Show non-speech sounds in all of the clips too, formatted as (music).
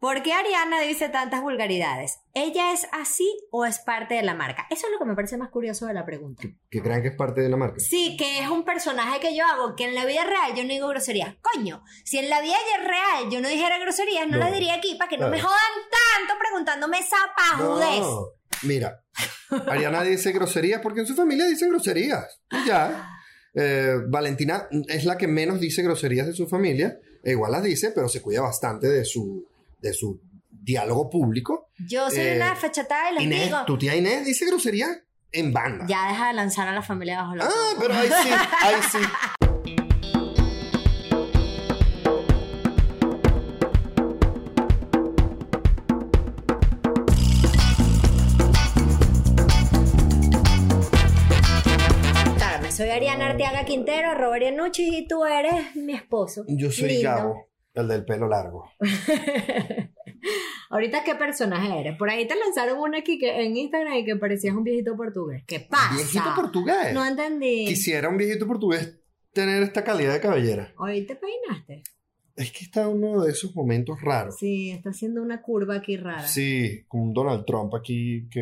¿Por qué Ariana dice tantas vulgaridades? ¿Ella es así o es parte de la marca? Eso es lo que me parece más curioso de la pregunta. Que crean que es parte de la marca. Sí, que es un personaje que yo hago, que en la vida real yo no digo groserías. Coño, si en la vida real yo no dijera groserías, no, No. las diría aquí para que no me jodan tanto preguntándome esa pajudez. No, mira, Ariana dice groserías porque en su familia dicen groserías. Y ya. Eh, Valentina es la que menos dice groserías de su familia. E igual las dice, pero se cuida bastante de su, de su diálogo público. Yo soy Eh, una fechatada y les Inés, digo, tu tía Inés dice groserías en banda. ya deja de lanzar a la familia bajo la Ah, pero ahí sí, ahí sí. Soy Ariana Arteaga Quintero, Robert Yanucci y tú eres mi esposo. Yo soy Lindo. Gabo, el del pelo largo. (laughs) Ahorita, ¿qué personaje eres? Por ahí te lanzaron una aquí que, en Instagram y que parecías un viejito portugués. ¿Qué pasa? Viejito portugués. No entendí. Quisiera un viejito portugués tener esta calidad de cabellera. Hoy te peinaste. Es que está uno de esos momentos raros. Sí, está haciendo una curva aquí rara. Sí, con un Donald Trump aquí que.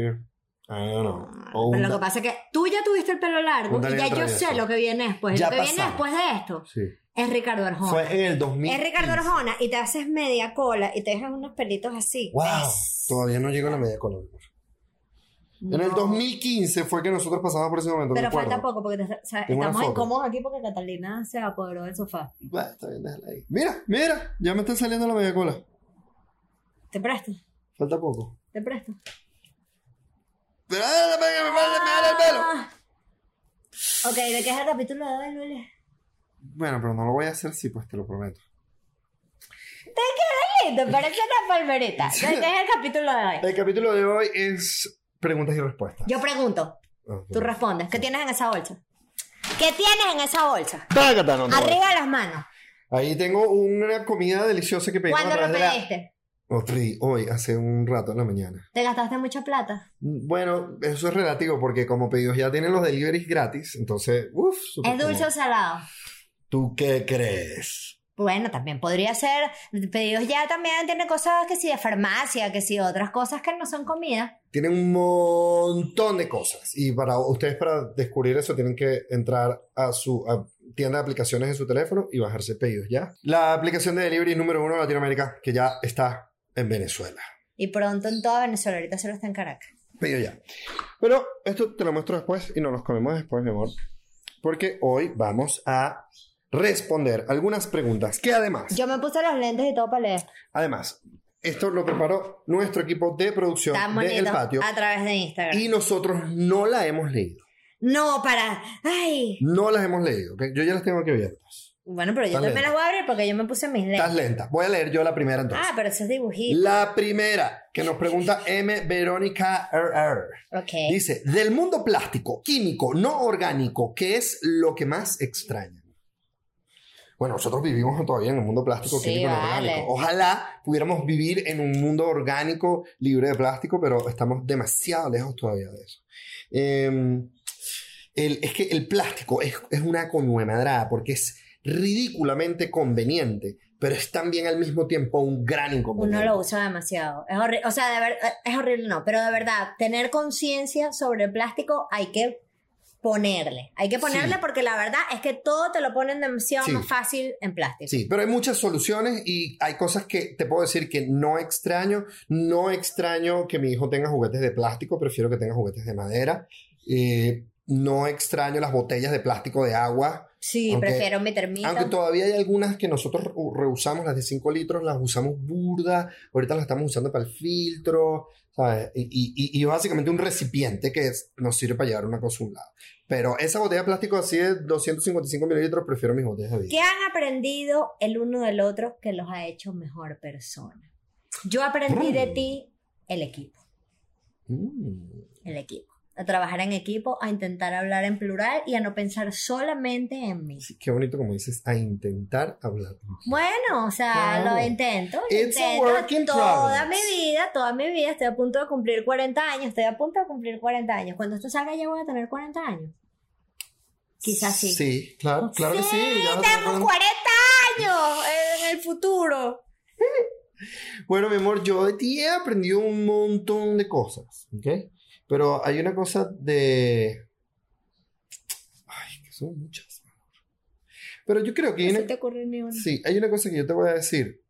I don't know. Ah, Pero un lo que pasa es que tú ya tuviste el pelo largo y ya yo sé lo que viene después. Ya lo que viene después de esto Sí. Es Ricardo Arjona. Fue en el 2000. Es Ricardo Arjona y te haces media cola y te dejas unos pelitos así. ¡Wow! Es- Todavía no llego a la media color. En el No. 2015 fue que nosotros pasamos por ese momento. Pero falta poco porque o sea, estamos incómodos aquí porque Catalina se apoderó del sofá. Bah, está bien, déjala ahí. Mira, mira, ya me está saliendo la media cola. Te presto, Falta poco. te presto. Pero me, el pelo. Ok, ¿de qué es el capítulo de hoy, Luis? Bueno, pero no lo voy a hacer así, pues te lo prometo. Lindo, parece una palmerita. (laughs) ¿De qué es el capítulo de hoy? El capítulo de hoy es preguntas y respuestas. Yo pregunto, Ah, tú respondes. ¿Qué tienes en esa bolsa? ¿Qué tienes en esa bolsa? Tácata, no, no. Arriba de las manos. Ahí tengo una comida deliciosa que pedí ¿Cuándo lo pediste? Hoy, hace un rato en la mañana. ¿Te gastaste mucha plata? Bueno, eso es relativo porque como pedidos ya tienen los deliveries gratis, entonces, uff. ¿Es dulce o salado? ¿Tú qué crees? Bueno, también podría ser. Pedidos ya también tiene cosas que sí de farmacia, que sí otras cosas que no son comida. Tienen un montón de cosas y para ustedes para descubrir eso tienen que entrar a su a tienda de aplicaciones en su teléfono y bajarse pedidos ya. La aplicación de delivery número uno de Latinoamérica que ya está en Venezuela. Y pronto en toda Venezuela, ahorita solo está en Caracas. Pedido ya. Pero esto te lo muestro después y nos los comemos después, mi amor. Porque hoy vamos a responder algunas preguntas que además, Yo me puse los lentes y todo para leer. además, esto lo preparó nuestro equipo de producción de El. Patio A través de Instagram. y nosotros no la hemos leído. No, para. Ay. No las hemos leído, ¿ok? Yo ya las tengo aquí abiertas. Bueno, pero yo también lenta. las voy a abrir porque yo me puse mis Estás lentes. lenta. Voy a leer yo la primera entonces. Ah, pero eso es dibujito. La primera que nos pregunta (laughs) M. Verónica RR. Ok. Dice, del mundo plástico, químico, no orgánico, ¿qué es lo que más extrañan? Bueno, nosotros vivimos todavía en un mundo plástico, Sí, químico, no vale. orgánico. Ojalá pudiéramos vivir en un mundo orgánico, libre de plástico, pero estamos demasiado lejos todavía de eso. Eh, el- es que el plástico es, es una coñuemadrada porque es ridículamente conveniente, pero es también al mismo tiempo un gran inconveniente. Uno lo usa demasiado. Es horrible. O sea, de ver- es horrible, no. Pero de verdad, tener conciencia sobre el plástico hay que ponerle. Hay que ponerle Sí. porque la verdad es que todo te lo ponen demasiado Sí. más fácil en plástico. Sí, pero hay muchas soluciones y hay cosas que te puedo decir que no extraño. No extraño que mi hijo tenga juguetes de plástico, prefiero que tenga juguetes de madera. Eh, no extraño las botellas de plástico de agua. Sí, Aunque- prefiero mi termita. Aunque todavía hay algunas que nosotros re- reusamos, las de 5 litros, las usamos burda. Ahorita las estamos usando para el filtro, ¿sabes? Y, y- básicamente un recipiente que es- nos sirve para llevar una cosa a un lado. Pero esa botella de plástico así de 255 mililitros, prefiero mis botellas de vidrio. ¿Qué han aprendido el uno del otro que los ha hecho mejor persona? Yo aprendí de Mm. ti el equipo. Mm. El equipo. A trabajar en equipo, a intentar hablar en plural y a no pensar solamente en mí. Sí, qué bonito como dices, a intentar hablar. Bueno, o sea, Claro. lo intento. lo It's a intento work in toda mi vida, toda mi vida. Estoy a punto de cumplir 40 años. Estoy a punto de cumplir 40 años. Cuando esto salga, ya voy a tener 40 años. Quizás sí. Sí, claro, claro que sí. ya a tengo tener- 40 años en el futuro. (laughs) Bueno, mi amor, yo de ti he aprendido un montón de cosas, ¿ok? Pero hay una cosa de... Ay, que son muchas. Pero yo creo que hay ¿No una... se te ocurre ni una? Sí, hay una cosa que yo te voy a decir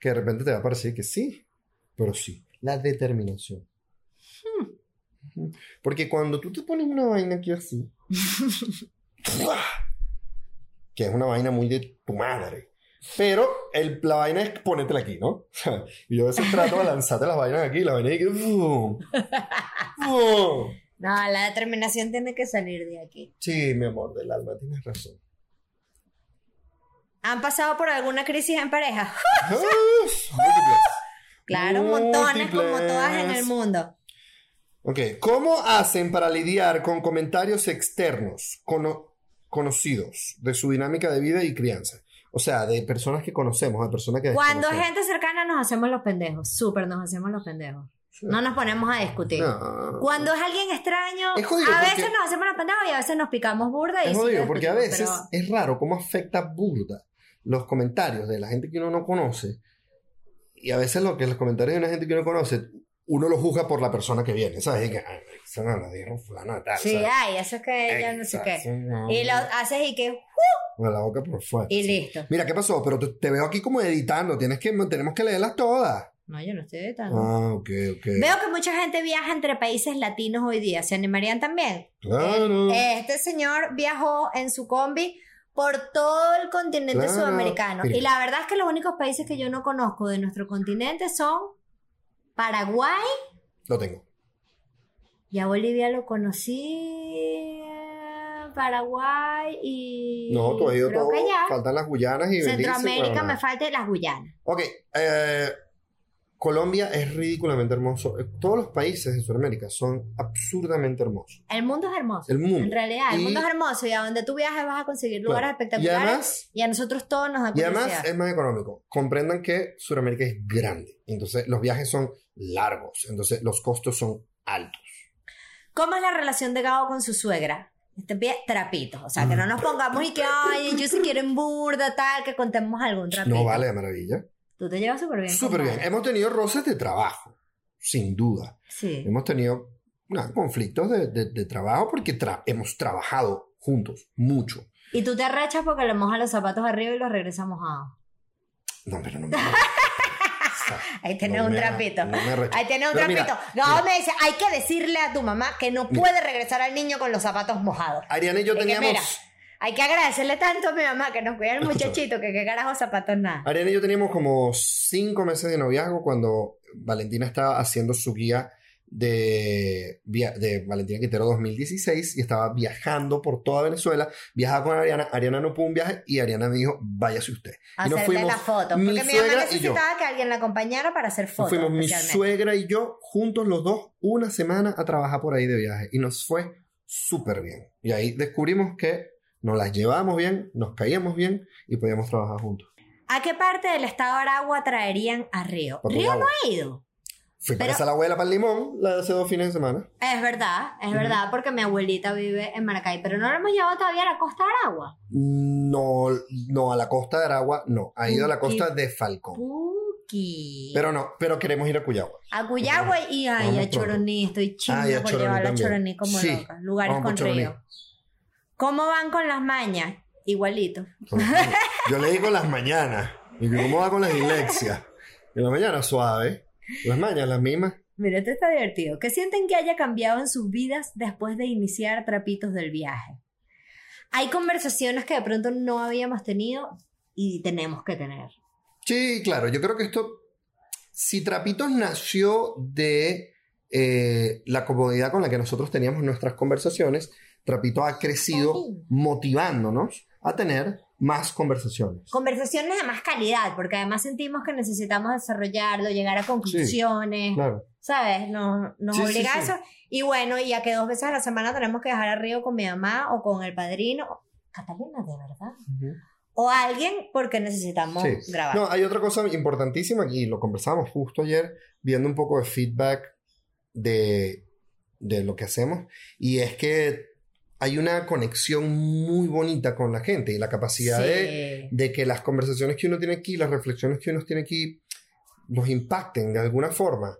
que de repente te va a parecer que sí, pero sí, la determinación. Ujú. Porque cuando tú te pones una vaina aquí así, (laughs) que es una vaina muy de tu madre, pero el, la vaina es ponértela aquí, ¿no? (laughs) y yo a veces trato de lanzarte las vainas aquí, la vaina y que... ¡fum! ¡fum! No, la determinación tiene que salir de aquí. Sí, mi amor, del alma, tienes razón. ¿Han pasado por alguna crisis en pareja? (laughs) Uf, múltiples. Claro, montones como todas en el mundo. Ok, ¿cómo hacen para lidiar con comentarios externos, cono- conocidos, de su dinámica de vida y crianza? O sea, de personas que conocemos, de personas que Cuando es gente cercana nos hacemos los pendejos, súper nos hacemos los pendejos. No nos ponemos a discutir. No. Cuando es alguien extraño, Es a veces nos hacemos los pendejos y a veces nos picamos burda y Es jodido, porque a veces pero- es raro cómo afecta burda los comentarios de la gente que uno no conoce. Y a veces lo que los comentarios de una gente que uno conoce, uno lo juzga por la persona que viene, ¿sabes? Y que, ay, esa no la dijo fulano tal. Sí, ¿sabes? ay, eso es que ella no sé qué. No. Y lo haces y que... Con la boca por fuera. Y sí. listo. Mira, ¿qué pasó? Pero te, te veo aquí como editando. Tienes que, tenemos que leerlas todas. No, yo no estoy editando. Ah, ok, ok. Veo que mucha gente viaja entre países latinos hoy día. ¿Se animarían también? Claro. Eh, Este señor viajó en su combi por todo el continente Claro. sudamericano. Mira. Y la verdad es que los únicos países que yo no conozco de nuestro continente son Paraguay. Lo tengo. Ya Bolivia lo conocí. Paraguay y. No, tú has ido todo. Faltan las Guyanas y Belice, Centroamérica bueno, me falta las Guyanas. Ok, eh, Colombia es ridículamente hermoso. Eh, Todos los países de Sudamérica son absurdamente hermosos. El mundo es hermoso. El mundo. En realidad, el Y- mundo es hermoso y a donde tú viajes vas a conseguir Claro. lugares Y espectaculares. además, Y a nosotros todos nos da y además es más económico. Comprendan que Sudamérica es grande. Entonces los viajes son largos. Entonces los costos son altos. ¿Cómo es la relación de Gabo con su suegra? Este pie trapitos, o sea, que no nos pongamos y que, ay, yo si quiero en burda, tal, que contemos algún trapito. No vale de maravilla. Tú te llevas súper bien. Súper bien. Hemos tenido roces de trabajo, sin duda. Sí. Hemos tenido conflictos de, de- de trabajo porque tra- hemos trabajado juntos mucho. Y tú te arrechas porque le mojas los zapatos arriba y los regresas mojados. No, pero no me. (laughs) Ahí tienes No un trapito. no. Ahí tienes un Pero mira, trapito. Gabo mira. me dice, hay que decirle a tu mamá que no puede regresar al niño con los zapatos mojados. Ariana y yo teníamos. Hay que agradecerle tanto a mi mamá que nos cuida el muchachito que qué carajo zapatos nada. Ariana y yo teníamos como cinco meses de noviazgo cuando Valentina estaba haciendo su guía de, de Valentina Quintero 2016 y estaba viajando por toda Venezuela. Viajaba con Ariana. Ariana no pudo un viaje y Ariana me dijo, váyase usted. y nos Hacerle fuimos, la foto. mi Porque mi mamá necesitaba que alguien la acompañara para hacer Nos fotos. fuimos mi suegra y yo juntos los dos una semana a trabajar por ahí de viaje y nos fue súper bien. Y ahí descubrimos que nos las llevábamos bien, nos caíamos bien y podíamos trabajar juntos. ¿A qué parte del estado de Aragua traerían a Río? Para Río no ha ido. Fui para Pero- esa la abuela para el limón, la de hace dos fines de semana. Es verdad, es verdad, porque mi abuelita vive en Maracay, pero no lo hemos llevado todavía a la costa de Aragua. No, no, a la costa de Aragua, no. Ha ido a la costa de Falcón. Puki. Pero no, pero queremos ir a Cuyagua. a Cuyagua y ay, a Choroní, estoy chinga Ah, y a por llevarlo a. Choroní como Sí, loca. Lugares con río. ¿Cómo van con las mañas? Igualito. Yo le digo las mañanas. Y cómo va con la dislexia. En la mañana suave. Las mañanas las mismas. Mira, esto está divertido. ¿Qué sienten que haya cambiado en sus vidas después de iniciar Trapitos del Viaje? Hay conversaciones que de pronto no habíamos tenido y tenemos que tener. Sí, claro, yo creo que esto, si Trapitos nació de eh, la comodidad con la que nosotros teníamos nuestras conversaciones, Trapito ha crecido Sí. motivándonos a tener más conversaciones. Conversaciones de más calidad, porque además sentimos que necesitamos desarrollarlo, llegar a conclusiones, Claro. ¿sabes? Nos, nos Sí, sí, obliga a sí. eso. Y bueno, ya que dos veces a la semana tenemos que dejar a Río con mi mamá o con el padrino. Catalina, de verdad. O alguien porque necesitamos Sí. grabar. No, hay otra cosa importantísima y lo conversamos justo ayer, viendo un poco de feedback de, de lo que hacemos, y es que hay una conexión muy bonita con la gente y la capacidad de, Sí. de que las conversaciones que uno tiene aquí, las reflexiones que uno tiene aquí, nos impacten de alguna forma.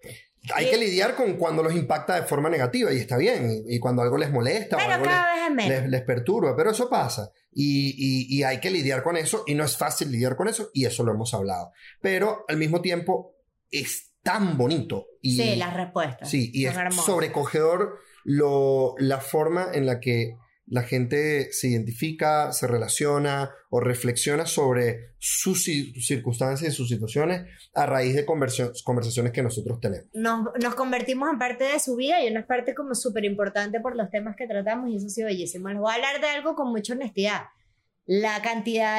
Hay que lidiar con cuando los impacta de forma negativa y está bien, y, y cuando algo les molesta o algo les, menos. les- les perturba, pero eso pasa y, hay que lidiar con eso y no es fácil lidiar con eso y eso lo hemos hablado. Pero al mismo tiempo es tan bonito y, Sí, las respuestas. sí, y es hermosas. sobrecogedor lo, la forma en la que la gente se identifica, se relaciona o reflexiona sobre sus ci- circunstancias y sus situaciones a raíz de conversaciones que nosotros tenemos. Nos, nos convertimos en parte de su vida y una parte como súper importante por los temas que tratamos y eso ha sido bellísimo. Les voy a hablar de algo con mucha honestidad. La cantidad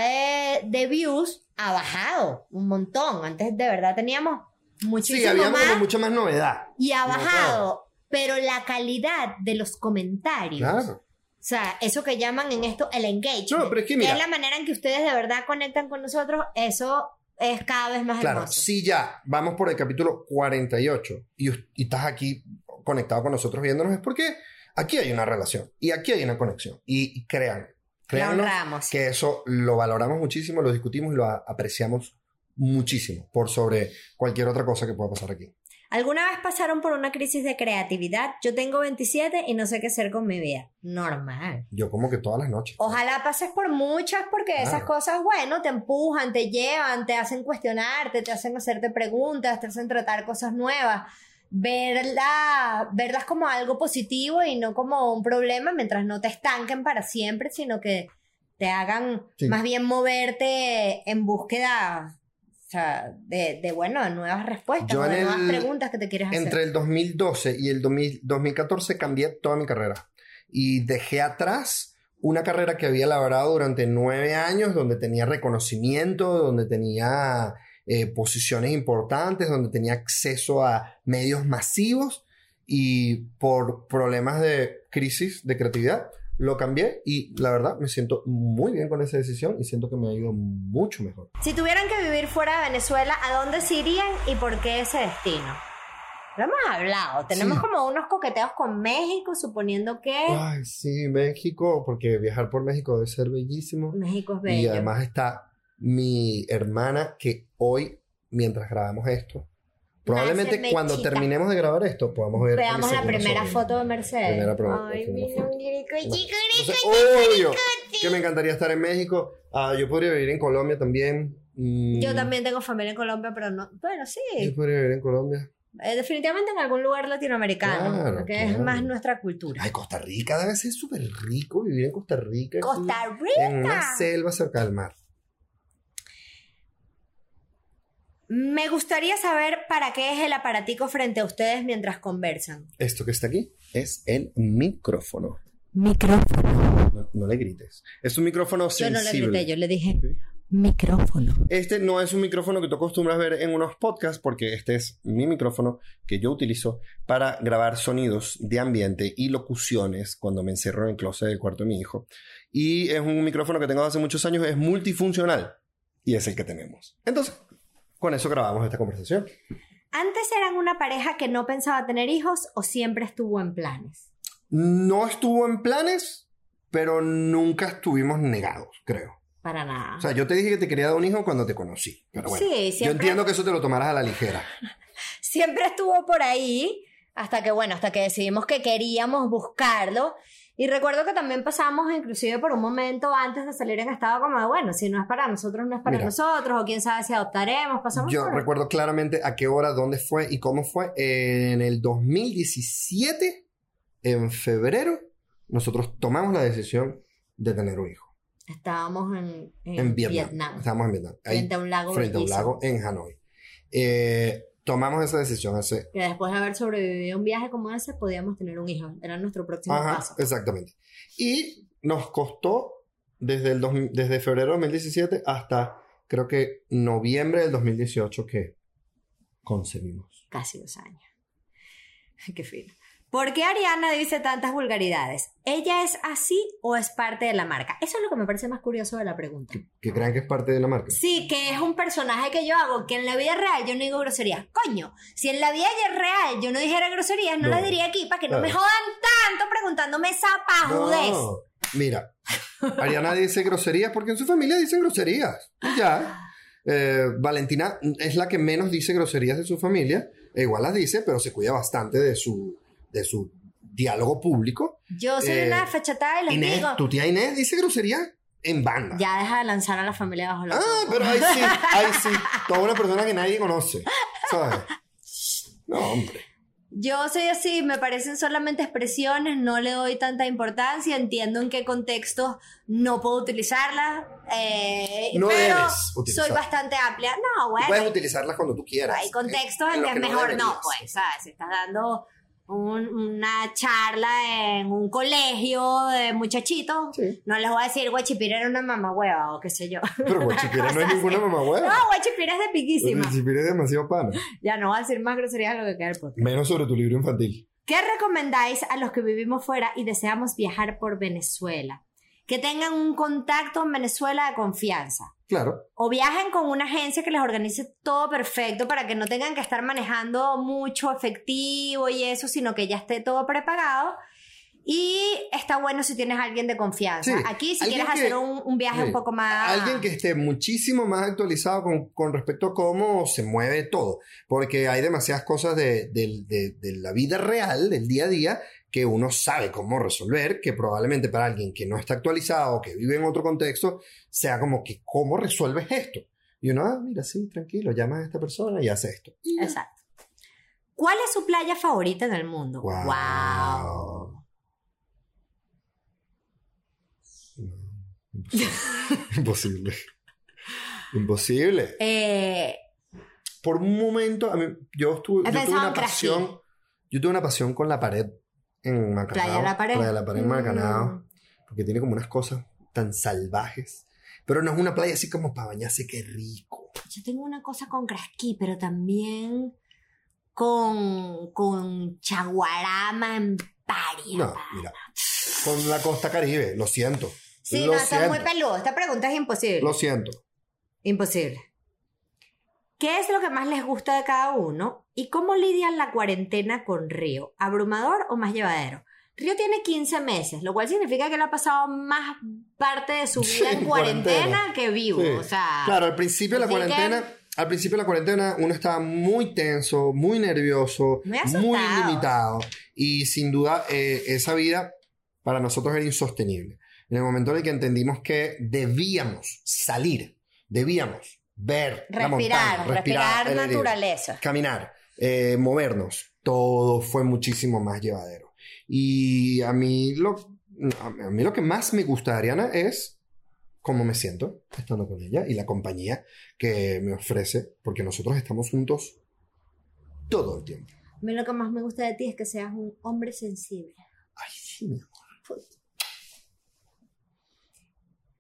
de, de views ha bajado un montón. Antes de verdad teníamos muchísimo Sí, había más mucha más novedad. y ha No, bajado. Pero la calidad de los comentarios, Claro. o sea, eso que llaman en esto el engagement, No, pero es que mira- la manera en que ustedes de verdad conectan con nosotros, eso es cada vez más Claro, hermoso. si ya vamos por el capítulo 48 y, us- y estás aquí conectado con nosotros viéndonos, es porque aquí hay una relación y aquí hay una conexión. Y, y crean, honramos. que eso lo valoramos muchísimo, lo discutimos y lo apreciamos muchísimo por sobre cualquier otra cosa que pueda pasar aquí. ¿Alguna vez pasaron por una crisis de creatividad? Yo tengo 27 y no sé qué hacer con mi vida. Normal. Yo como que todas las noches. Ojalá pases por muchas porque esas cosas, bueno, te empujan, te llevan, te hacen cuestionarte, te hacen hacerte preguntas, te hacen tratar cosas nuevas. Verla, verlas como algo positivo y no como un problema mientras no te estanquen para siempre, sino que te hagan Sí. más bien moverte en búsqueda o sea, de, de, bueno, nuevas respuestas Yo en nuevas el- preguntas que te quieres hacer. Entre el 2012 y el 2000 2014 cambié toda mi carrera y dejé atrás una carrera que había labrado durante nueve años, donde tenía reconocimiento, donde tenía eh, posiciones importantes, donde tenía acceso a medios masivos y por problemas de crisis de creatividad lo cambié y la verdad me siento muy bien con esa decisión y siento que me ha ido mucho mejor. Si tuvieran que vivir fuera de Venezuela, ¿a dónde se irían y por qué ese destino? Lo hemos hablado. Tenemos Sí. como unos coqueteos con México, suponiendo que Ay, sí, México, porque viajar por México debe ser bellísimo. México es Y bello. además está mi hermana que hoy, mientras grabamos esto, probablemente cuando Mechita. terminemos de grabar esto, podamos ver. Veamos la primera sobrina. foto de Mercedes. Primera pro- Ay, primera mi obvio que me encantaría estar en México. Ah, yo podría vivir en Colombia también. Mm, Yo también tengo familia en Colombia, pero no. Bueno, sí. Yo podría vivir en Colombia. Eh, definitivamente en algún lugar latinoamericano. Claro, porque es claro. más nuestra cultura. Ay, Costa Rica debe ser súper rico vivir en Costa Rica. Costa En una Rica. selva cerca del mar. Me gustaría saber para qué es el aparatico frente a ustedes mientras conversan. Esto que está aquí es el micrófono. Micrófono. No, no le grites. Es un micrófono Yo no sensible. le grité, yo le dije Sí. micrófono. Este no es un micrófono que tú acostumbras ver en unos podcasts porque este es mi micrófono que yo utilizo para grabar sonidos de ambiente y locuciones cuando me encerro en el closet del cuarto de mi hijo. Y es un micrófono que tengo hace muchos años, es multifuncional y es el que tenemos. Entonces, con eso grabamos esta conversación. ¿Antes eran una pareja que no pensaba tener hijos o siempre estuvo en planes? No estuvo en planes, pero nunca estuvimos negados, creo. Para nada. O sea, yo te dije que te quería dar un hijo cuando te conocí. Pero bueno, sí, yo siempre, entiendo que eso te lo tomaras a la ligera. (laughs) siempre estuvo por ahí hasta que, bueno, hasta que decidimos que queríamos buscarlo. Y recuerdo que también pasamos inclusive por un momento antes de salir en estado como de, bueno, si no es para nosotros, no es para Mira. nosotros, o quién sabe si adoptaremos, pasamos Yo por... recuerdo claramente a qué hora, dónde fue y cómo fue. En el 2017, en febrero, nosotros tomamos la decisión de tener un hijo. Estábamos en, en En Vietnam. Vietnam, Estábamos en Vietnam. Ahí, frente a un lago frente a un lago en Hanoi. Eh, tomamos esa decisión hace... Que después de haber sobrevivido un viaje como ese, podíamos tener un hijo. Era nuestro próximo Ajá, paso. exactamente. Y nos costó desde, el dos- desde febrero de 2017 hasta creo que noviembre del 2018 que concebimos. Casi dos años. (laughs) Qué fino. ¿Por qué Ariana dice tantas vulgaridades? ¿Ella es así o es parte de la marca? Eso es lo que me parece más curioso de la pregunta. Que crean que es parte de la marca. Sí, que es un personaje que yo hago, que en la vida real yo no digo groserías. Coño, si en la vida real yo no dijera groserías, no, No. las diría aquí para que no me jodan tanto preguntándome esa pajudez. No, mira, Ariana dice groserías porque en su familia dicen groserías. Y ya. Eh, Valentina es la que menos dice groserías de su familia, e igual las dice, pero se cuida bastante de su, de su diálogo público. Yo soy Eh, una fechatada y les Inés, digo, tu tía Inés dice grosería en banda. ya deja de lanzar a la familia bajo los Ah, pero ahí sí, (laughs) ahí sí. Toda una persona que nadie conoce. ¿Sabes? No, hombre. Yo soy así, me parecen solamente expresiones, no le doy tanta importancia, entiendo en qué contextos no puedo utilizarlas, eh, No pero debes soy bastante amplia. No, bueno, Puedes utilizarlas cuando tú quieras. hay contextos en, los que es mejor no, pues, ¿sabes? Si estás dando un- una charla en un colegio de muchachitos, Sí. no les voy a decir guachipira era una mamá hueva o qué sé yo. Pero Guachipira (laughs) no es ninguna mamá No, hueva. guachipira es de piquísima. Guachipira es demasiado pana. Ya no voy a decir más groserías de lo que queda el podcast. Menos sobre tu libro infantil. ¿Qué recomendáis a los que vivimos fuera y deseamos viajar por Venezuela? Que tengan un contacto en Venezuela de confianza. Claro. O viajen con una agencia que les organice todo perfecto para que no tengan que estar manejando mucho efectivo y eso, sino que ya esté todo preparado. Y está bueno si tienes a alguien de confianza. Sí, Aquí, si quieres que- hacer un, un viaje sí, un poco más... Alguien que esté muchísimo más actualizado con, con respecto a cómo se mueve todo. Porque hay demasiadas cosas de, de- de la vida real, del día a día, que uno sabe cómo resolver, que probablemente para alguien que no está actualizado, que vive en otro contexto, sea como que, ¿cómo resuelves esto? Y uno, ah, mira, sí, tranquilo, llamas a esta persona y hace esto. Y. Exacto. ¿Cuál es su playa favorita en el mundo? Guau. Wow. Imposible. Imposible. Eh, Por un momento, a mí, yo, estuve, yo tuve una pasión. Yo tuve una pasión con la pared en Macanao. Playa La Pared. Playa La Pared en Mm. Macanao. Porque tiene como unas cosas tan salvajes. Pero no es una playa así como para bañarse, qué rico. Yo tengo una cosa con Crasquí, pero también con, con Chaguarama en Paria. No, mira. Con la costa caribe, lo siento. Sí, lo no, está siento. muy peludo. Esta pregunta es imposible. Lo siento. Imposible. ¿Qué es lo que más les gusta de cada uno? ¿Y cómo lidian la cuarentena con Río? ¿Abrumador o más llevadero? Río tiene 15 meses, lo cual significa que él ha pasado más parte de su (laughs) vida en en cuarentena, cuarentena. que vivo. Sí. O sea, Claro, al principio de la que- cuarentena, al principio de la cuarentena uno estaba muy tenso, muy nervioso, Muy muy limitado y sin duda eh, esa vida para nosotros era insostenible. En el momento en el que entendimos que debíamos salir, debíamos ver la respirar, montaña, respirar, aire, naturaleza. caminar, eh, movernos, todo fue muchísimo más llevadero. Y a mí lo, a mí lo que más me gusta de Ariana es cómo me siento estando con ella y la compañía que me ofrece, porque nosotros estamos juntos todo el tiempo. A mí lo que más me gusta de ti es que seas un hombre sensible. Ay, sí, mi amor.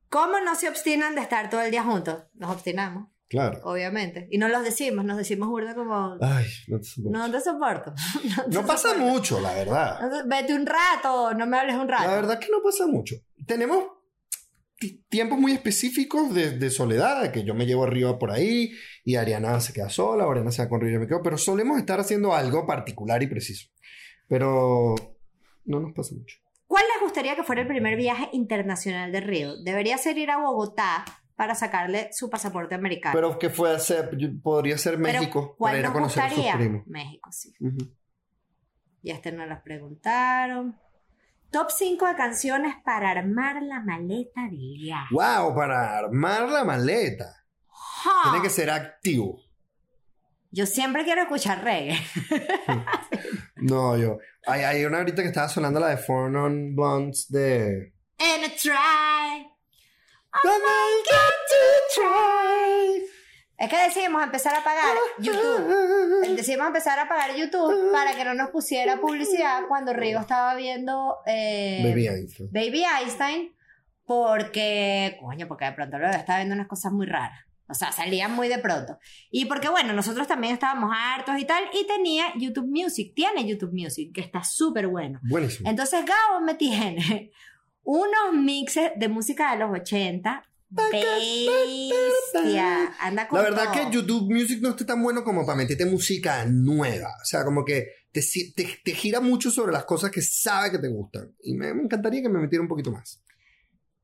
¿Cómo no se obstinan de estar todo el día juntos? Nos obstinamos, Claro. obviamente. Y no los decimos, nos decimos burda como... Ay, no te soporto. No te soporto. (laughs) No, te No pasa soporto. mucho, la verdad. Vete un rato, no me hables un rato. La verdad que no pasa mucho. Tenemos ti- tiempos muy específicos de, de soledad, que yo me llevo a Río por ahí y Ariana se queda sola, Ariana se va con Río y yo me quedo, pero solemos estar haciendo algo particular y preciso. Pero no nos pasa mucho. ¿Cuál les gustaría que fuera el primer viaje internacional de Río? Debería ser ir a Bogotá para sacarle su pasaporte americano. Pero que fue yo- podría ser Pero, México ¿cuál para ir a conocer a sus primos. México, sí. Ujú. Y este nos las preguntaron. Top 5 de canciones para armar la maleta de viaje. Wow, para armar la maleta. ¡Ja! Tiene que ser activo. Yo siempre quiero escuchar reggae. (laughs) (laughs) No, yo. Hay, hay una ahorita que estaba sonando la de Four Non Blondes de. And a try. Come on, get to try. Es que decidimos empezar a pagar YouTube. Decidimos empezar a pagar YouTube para que no nos pusiera publicidad cuando Rigo estaba viendo eh, Baby Einstein. Baby Einstein, porque, coño, porque de pronto lo estaba viendo unas cosas muy raras. O sea, salían muy de pronto. Y porque, bueno, nosotros también estábamos hartos y tal, y tenía YouTube Music, tiene YouTube Music, que está súper bueno. Buenísimo. Entonces Gabo me tiene (laughs) unos mixes de música de los 80. Bestia. Anda con La verdad todo. que YouTube Music no está tan bueno como para meterte música nueva. O sea, como que te, te, te gira mucho sobre las cosas que sabe que te gustan. Y me, me encantaría que me metiera un poquito más.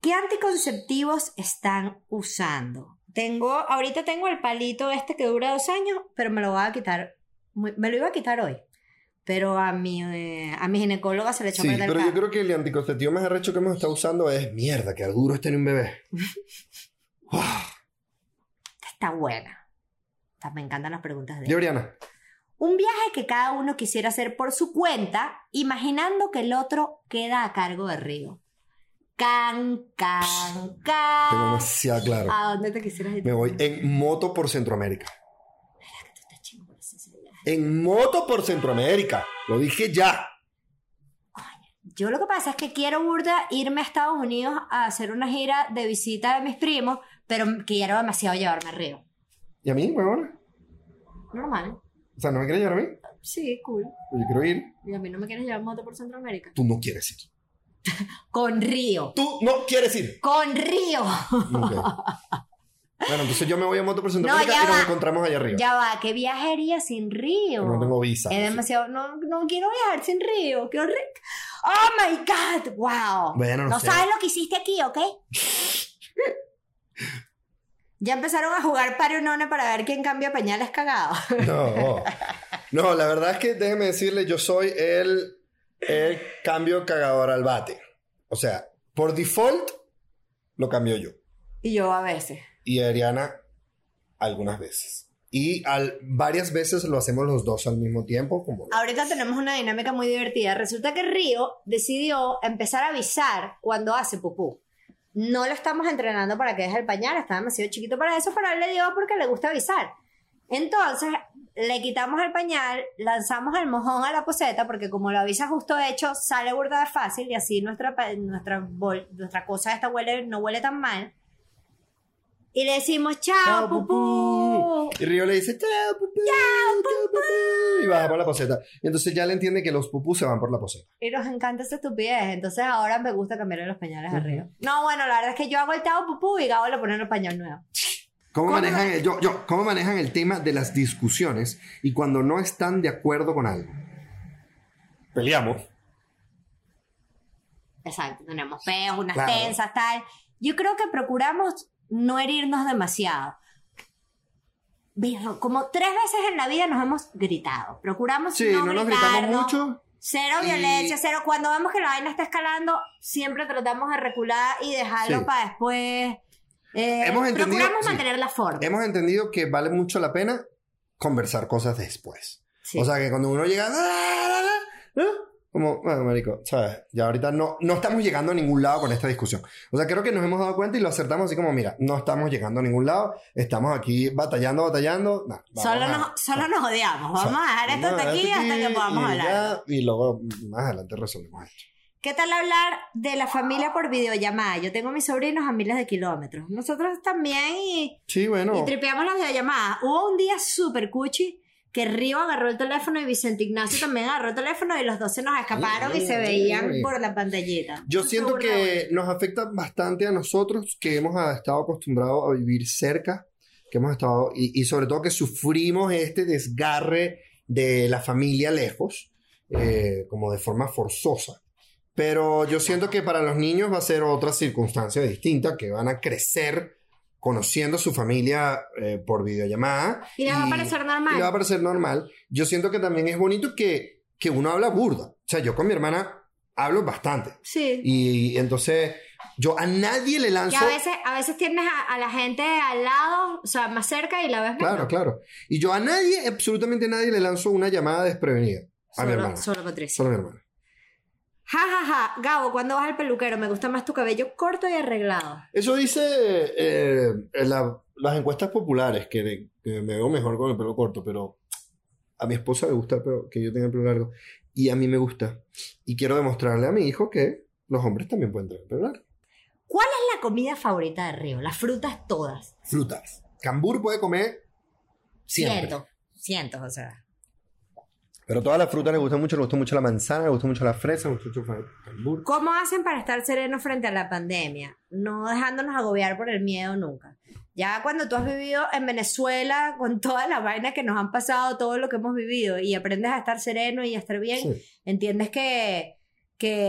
¿Qué anticonceptivos están usando? Tengo, ahorita tengo el palito este que dura dos años, pero me lo voy a quitar. Me lo iba a quitar hoy. Pero a mi, eh, a mi ginecóloga se le echó Sí, perder pero el yo creo que el anticonceptivo más arrecho que hemos estado usando es mierda, que duro es tener un bebé. (laughs) Está buena. Me encantan las preguntas de ¿Y Oriana? Un viaje que cada uno quisiera hacer por su cuenta, imaginando que el otro queda a cargo de Río. Can, can, Tengo demasiado claro. ¿A dónde te quisieras ir? Me voy en moto por Centroamérica. Tú estás chingo por. En moto por Centroamérica. Lo dije ya. Yo lo que pasa es que quiero burda irme a Estados Unidos a hacer una gira de visita de mis primos, pero quiero demasiado llevarme a Río. ¿Y a mí, huevona? Normal. O sea, ¿no me quieres llevar a mí? Sí, cool. Yo quiero ir. Y a mí no me quieres llevar en moto por Centroamérica. Tú no quieres ir. Con Río. Tú no quieres ir. Con Río. Bueno, entonces yo me voy a moto por Centroamérica ya y nos va. encontramos allá arriba. Ya va, ¿qué viaje haría sin Río? No tengo visa. Es demasiado. No, no quiero viajar sin Río. Qué horrible. Oh my God. Wow. Bueno, no sé. sabes lo que hiciste aquí, ¿ok? (laughs) ya empezaron a jugar parionone para ver quién cambia pañales cagados. No. (laughs) No, la verdad es que déjeme decirle, yo soy el, el cambio cagador al bate. O sea, por default lo cambio yo. y yo a veces. Y Ariana algunas veces. Y al, varias veces lo hacemos los dos al mismo tiempo. Como Ahorita tenemos una dinámica muy divertida. Resulta que Río decidió empezar a avisar cuando hace pupú. No lo estamos entrenando para que deje el pañal, está demasiado chiquito para eso, pero él le dio porque le gusta avisar. Entonces, le quitamos el pañal, lanzamos el mojón a la poseta, porque como lo avisa justo hecho, sale burda de fácil y así nuestra, nuestra, bol- nuestra cosa esta huele, no huele tan mal. Y le decimos, chao, ¡Chao, pupú. Y Río le dice, chao, pupú, chao, pupú", Y baja por la poseta. Y entonces ya le entiende que los pupús se van por la poseta. Y nos encanta esa estupidez. Entonces ahora me gusta cambiarle los pañales a Ujú. Río. No, bueno, la verdad es que yo hago el tao pupú y Gabo le pone el pañal nuevo. (laughs) ¿Cómo, ¿Cómo manejan el, yo, yo, ¿Cómo manejan el tema de las discusiones y cuando no están de acuerdo con algo? Peleamos. Exacto, tenemos peos, unas Claro. tensas, tal. Yo creo que procuramos no herirnos demasiado. Como tres veces en la vida nos hemos gritado. Procuramos Sí, no, nos gritamos gritarnos. mucho. Cero Y- violencia, cero. Cuando vemos que la vaina está escalando, siempre tratamos de recular y dejarlo Sí. para después. Eh, Hemos entendido- procuramos sí. mantener la forma. Hemos entendido que vale mucho la pena conversar cosas después. Sí. O sea, que cuando uno llega... ¿no? Como, bueno, marico, ¿sabes? Ya ahorita no, no estamos llegando a ningún lado con esta discusión. O sea, creo que nos hemos dado cuenta y lo acertamos así como, mira, no estamos llegando a ningún lado, estamos aquí batallando, batallando. nah, vamos Solo a- nos, solo nos odiamos. o sea, Vamos a dejar esto vamos hasta aquí hasta que podamos y hablar. ya, y luego más adelante resolvemos esto. ¿Qué tal hablar de la familia por videollamada? Yo tengo a mis sobrinos a miles de kilómetros. Nosotros también y, Sí, bueno. y tripeamos las videollamadas. Hubo un día súper cuchi que Río agarró el teléfono y Vicente Ignacio también agarró el teléfono y los dos se nos escaparon y se veían por la pantallita. Yo siento que nos afecta bastante a nosotros que hemos estado acostumbrados a vivir cerca, que hemos estado, y, y sobre todo que sufrimos este desgarre de la familia lejos, eh, como de forma forzosa. Pero yo siento que para los niños va a ser otra circunstancia distinta, que van a crecer conociendo a su familia eh, por videollamada. Y les va a parecer normal. y le va a parecer normal. Yo siento que también es bonito que, que uno habla burda. O sea, yo con mi hermana hablo bastante. Sí. Y entonces yo a nadie le Que lanzo... a veces, a veces tienes a, a la gente al lado, o sea, más cerca y la ves Claro, menos. claro. Y yo a nadie, absolutamente nadie le lanzo una llamada desprevenida. A mi hermana. solo Patricia. Solo a mi hermana. Ja, ja, ja. Gabo, cuando vas al peluquero, me gusta más tu cabello corto y arreglado. Eso dice eh, en la- las encuestas populares, que, que me veo mejor con el pelo corto, pero a mi esposa le gusta el pelo- que yo tenga el pelo largo. Y a mí me gusta. Y quiero demostrarle a mi hijo que los hombres también pueden tener pelo largo. ¿Cuál es la comida favorita de Río? Las frutas todas. Frutas. Cambur puede comer siempre. Cientos. Cientos, o sea. Pero todas las frutas le gustan mucho. Le gusta mucho la manzana, le gusta mucho la fresa, le gusta mucho el cambur. ¿Cómo hacen para estar serenos frente a la pandemia? No dejándonos agobiar por el miedo nunca. Ya cuando tú has vivido en Venezuela con todas las vainas que nos han pasado, todo lo que hemos vivido, y aprendes a estar sereno y a estar bien, Sí. entiendes que,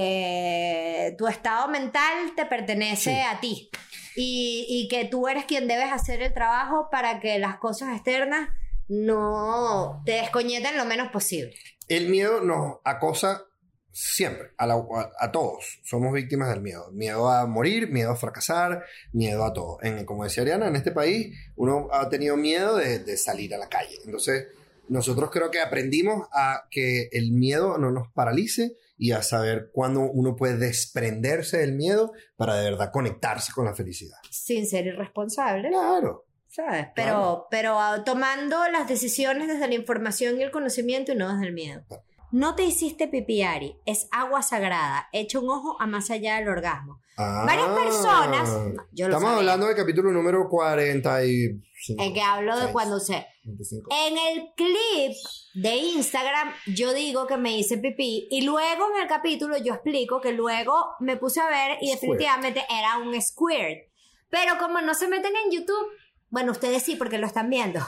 que tu estado mental te pertenece Sí. a ti y, y que tú eres quien debes hacer el trabajo para que las cosas externas no te descoñeten lo menos posible. El miedo nos acosa siempre, a, la- a- a todos. Somos víctimas del miedo. Miedo a morir, miedo a fracasar, miedo a todo. En, como decía Ariana, en este país uno ha tenido miedo de, de salir a la calle. Entonces, nosotros creo que aprendimos a que el miedo no nos paralice y a saber cuándo uno puede desprenderse del miedo para de verdad conectarse con la felicidad. Sin ser irresponsable. Claro. ¿Sabes? Pero, Claro. pero ah, tomando las decisiones desde la información y el conocimiento y no desde el miedo. No te hiciste pipiari, es agua sagrada, echa un ojo a más allá del orgasmo. Varias Ah. personas, yo lo Estamos sabía. hablando del capítulo número 45. En que hablo de Seis, cuando se... 25. En el clip de Instagram yo digo que me hice pipí y luego en el capítulo yo explico que luego me puse a ver y Squirt. definitivamente era un squirt. Pero como no se meten en YouTube, bueno, ustedes sí porque lo están viendo.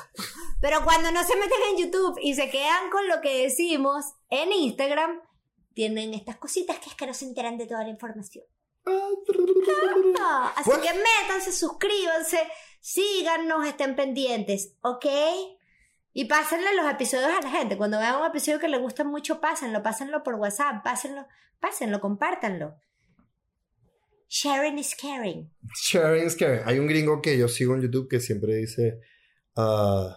Pero cuando no se meten en YouTube y se quedan con lo que decimos en Instagram, tienen estas cositas que es que no se enteran de toda la información. Ah, así que métanse, suscríbanse, síganos, estén pendientes, ¿ok? Y pásenle los episodios a la gente. Cuando vean un episodio que les gusta mucho, pásenlo, pásenlo por WhatsApp, pásenlo, pásenlo, compártanlo. Sharing is caring. Sharing is caring. Hay un gringo que yo sigo en YouTube que siempre dice uh,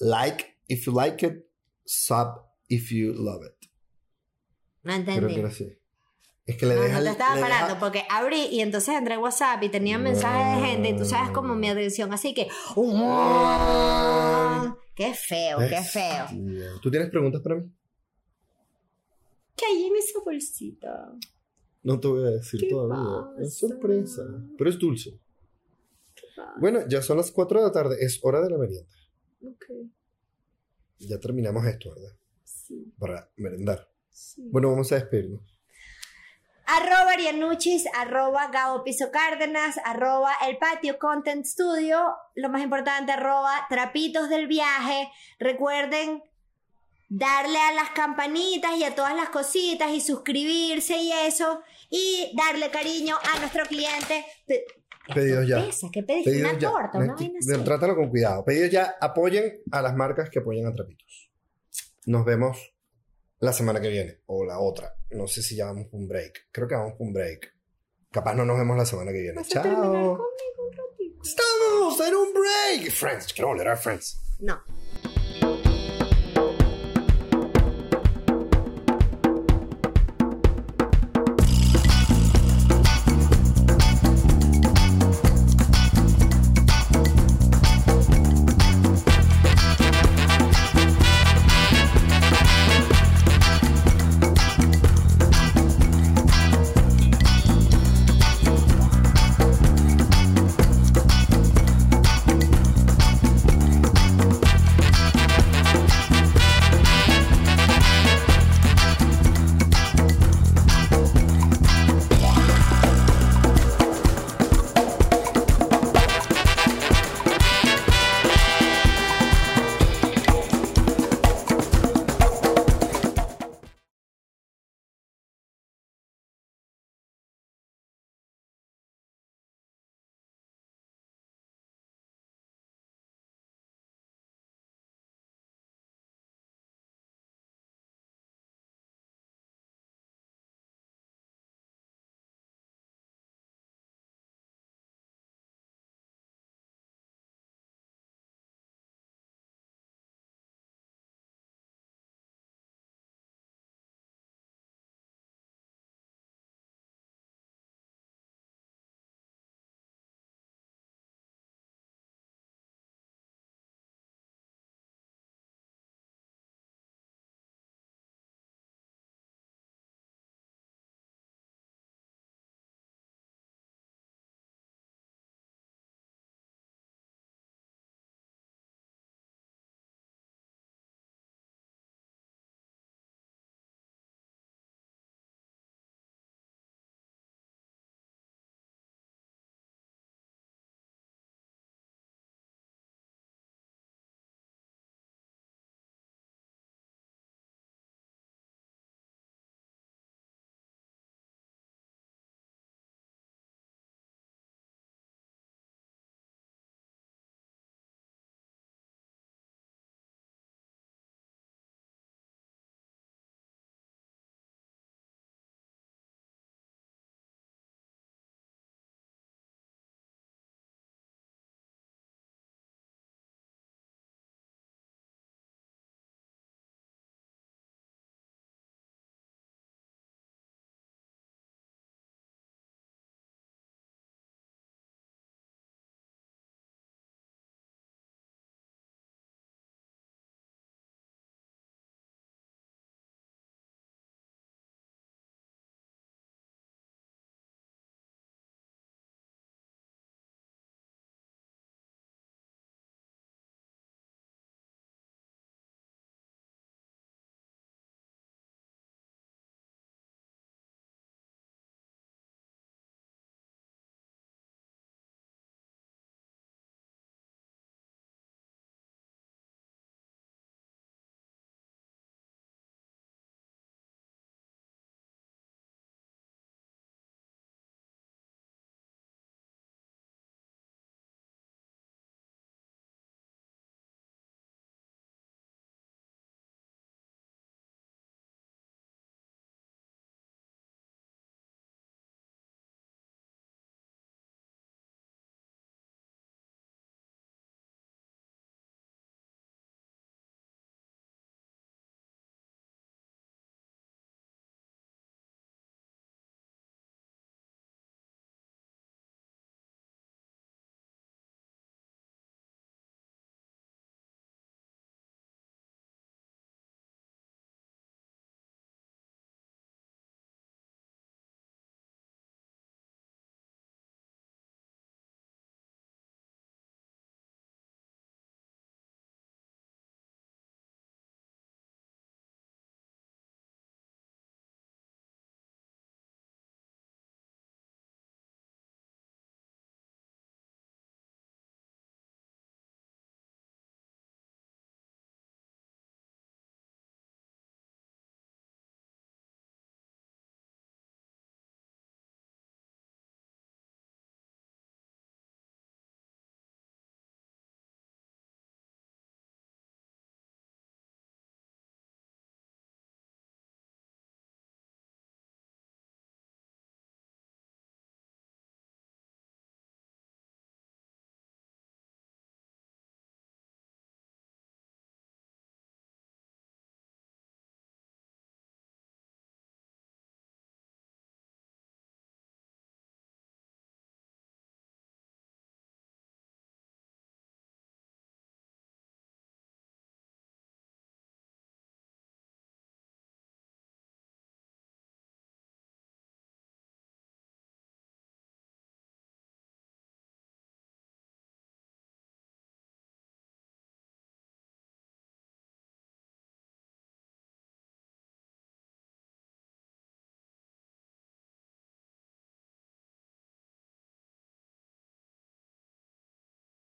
like if you like it, sub if you love it. No Creo entendí. que era así. Es que le No, deja no te estaba le deja- parando porque abrí y entonces entré en WhatsApp y tenía mensajes de gente y tú sabes como mi atención, así que... ¡Qué feo, qué feo! ¿Tú tienes preguntas para mí? ¿Qué hay en esa bolsita? No te voy a decir ¿Qué todavía. Es sorpresa. Pero es dulce. Bueno, ya son las 4 de la tarde. Es hora de la merienda. Ok, Ya terminamos esto, ¿verdad? sí, Para merendar. sí. Bueno, vamos a despedirnos. Arroba Arianuchis, arroba Gabo Piso Cárdenas, arroba El Patio Content Studio, lo más importante, arroba Trapitos del Viaje. Recuerden darle a las campanitas y a todas las cositas y suscribirse y eso, y darle cariño a nuestro cliente. Pe- Pedidos ya. ¿Qué pediste? Pedidos Una ya. torta, una vaina así. Trátalo con cuidado. Pedidos ya. Apoyen a las marcas que apoyen a Trapitos. Nos vemos la semana que viene. O la otra. No sé si ya vamos por un break. Creo que vamos por un break. Capaz no nos vemos la semana que viene. ¿Vas a Chao. conmigo un ratito? Estamos en un break. Friends. Quiero volver a Friends. No.